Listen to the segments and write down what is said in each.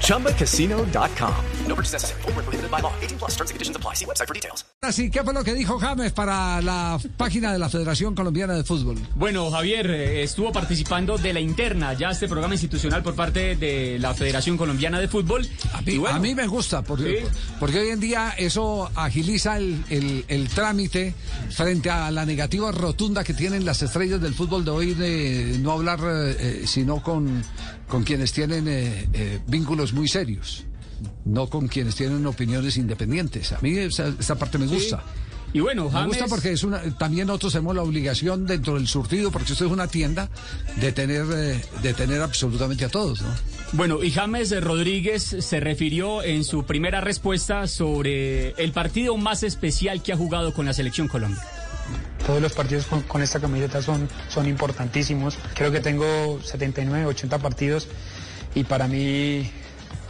ChumbaCasino.com. No purchase necessary. Full prohibited by law. 18 plus terms and conditions apply. See website for details. Así, ¿qué fue lo que dijo James para la página de la Federación Colombiana de Fútbol? Bueno, Javier eh, estuvo participando de la interna ya este programa institucional por parte de la Federación Colombiana de Fútbol. A mí, bueno, a mí me gusta, porque, Sí. porque hoy en día eso agiliza el, el- el trámite frente a la negativa rotunda que tienen las estrellas del fútbol de hoy de no hablar eh, eh, sino con, con quienes tienen eh, eh, vínculos muy serios, no con quienes tienen opiniones independientes. A mí esa, esa parte me gusta. Y bueno, Me James... gusta porque es una, también nosotros tenemos la obligación dentro del surtido, porque esto es una tienda, de tener, eh, de tener absolutamente a todos, ¿no? Bueno, y James Rodríguez se refirió en su primera respuesta sobre el partido más especial que ha jugado con la selección Colombia. Todos los partidos con, con esta camiseta son, son importantísimos. Creo que tengo 79, 80 partidos y para mí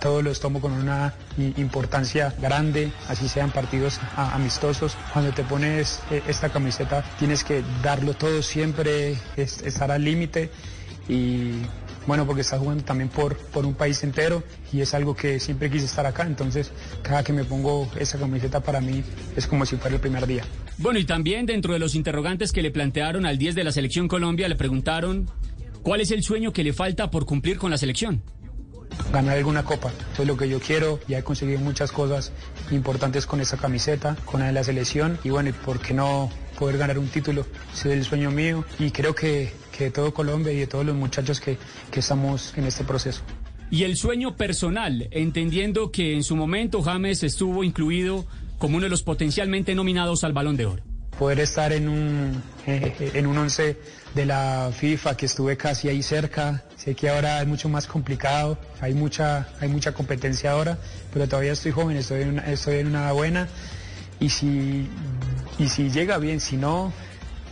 todos los tomo con una importancia grande, así sean partidos amistosos. Cuando te pones eh, esta camiseta tienes que darlo todo siempre, es- estar al límite y bueno, porque estás jugando también por, por un país entero y es algo que siempre quise estar acá, entonces cada que me pongo esa camiseta para mí es como si fuera el primer día. Bueno, y también dentro de los interrogantes que le plantearon al 10 de la selección Colombia, le preguntaron cuál es el sueño que le falta por cumplir con la selección. ganar alguna copa. Eso es lo que yo quiero. Ya he conseguido muchas cosas importantes con esa camiseta, con la de la selección. Y bueno, ¿y ¿por qué no poder ganar un título? Ese es el sueño mío. Y creo que, que de todo Colombia y de todos los muchachos que, que estamos en este proceso. Y el sueño personal, entendiendo que en su momento James estuvo incluido como uno de los potencialmente nominados al Balón de Oro. Poder estar en un, eh, en un once de la FIFA, que estuve casi ahí cerca. Sé que ahora es mucho más complicado, hay mucha, hay mucha competencia ahora, pero todavía estoy joven, estoy en una, estoy en una buena. Y si, y si llega bien, si no,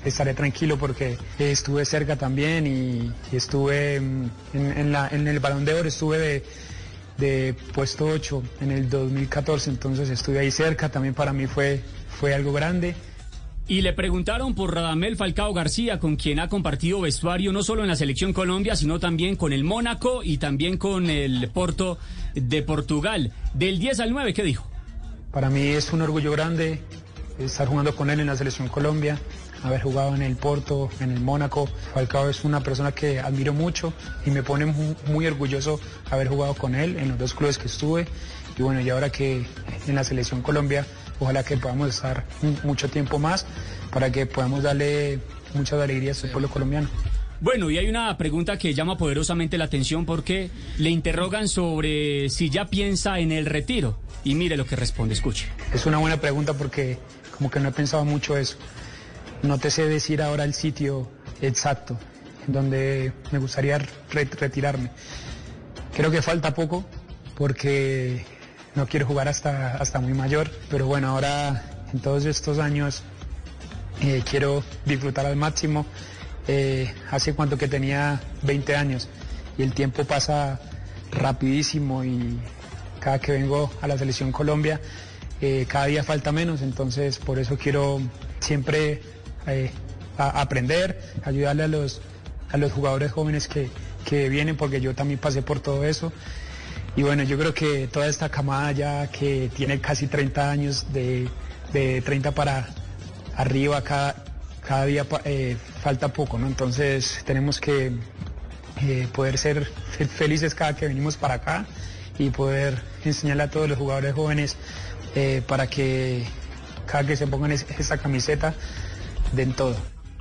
estaré tranquilo porque estuve cerca también y, estuve mm, en, el Balón de Oro, estuve de, de puesto 8 en el 2014, entonces estuve ahí cerca, también para mí fue, fue algo grande. Y le preguntaron por Radamel Falcao García, con quien ha compartido vestuario no solo en la selección Colombia, sino también con el Mónaco y también con el Porto de Portugal. Del 10 al 9, ¿qué dijo? Para mí es un orgullo grande estar jugando con él en la selección Colombia, haber jugado en el Porto, en el Mónaco. Falcao es una persona que admiro mucho y me pone mu- muy orgulloso haber jugado con él en los dos clubes que estuve. Y bueno, y ahora que en la selección Colombia, ojalá que podamos estar mu- mucho tiempo más para que podamos darle muchas alegrías al pueblo colombiano. Bueno, y hay una pregunta que llama poderosamente la atención porque le interrogan sobre si ya piensa en el retiro. Y mire lo que responde, escuche. Es una buena pregunta porque como que no he pensado mucho eso. No te sé decir ahora el sitio exacto en donde me gustaría re- retirarme. Creo que falta poco porque no quiero jugar hasta, hasta muy mayor, pero bueno, ahora en todos estos años eh, quiero disfrutar al máximo. Eh, hace cuanto que tenía 20 años y el tiempo pasa rapidísimo y cada que vengo a la selección Colombia eh, cada día falta menos, entonces por eso quiero siempre aprender, ayudarle a los, a los jugadores jóvenes que, que vienen porque yo también pasé por todo eso. Y bueno, yo creo que toda esta camada ya que tiene casi 30 años, de, de 30 para arriba, cada, cada día eh, falta poco, ¿no? Entonces tenemos que eh, poder ser fe- felices cada que venimos para acá y poder enseñarle a todos los jugadores jóvenes eh, para que cada que se pongan es- esa camiseta den todo.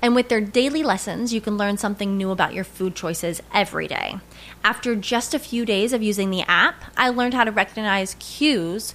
And with their daily lessons, you can learn something new about your food choices every day. After just a few days of using the app, I learned how to recognize cues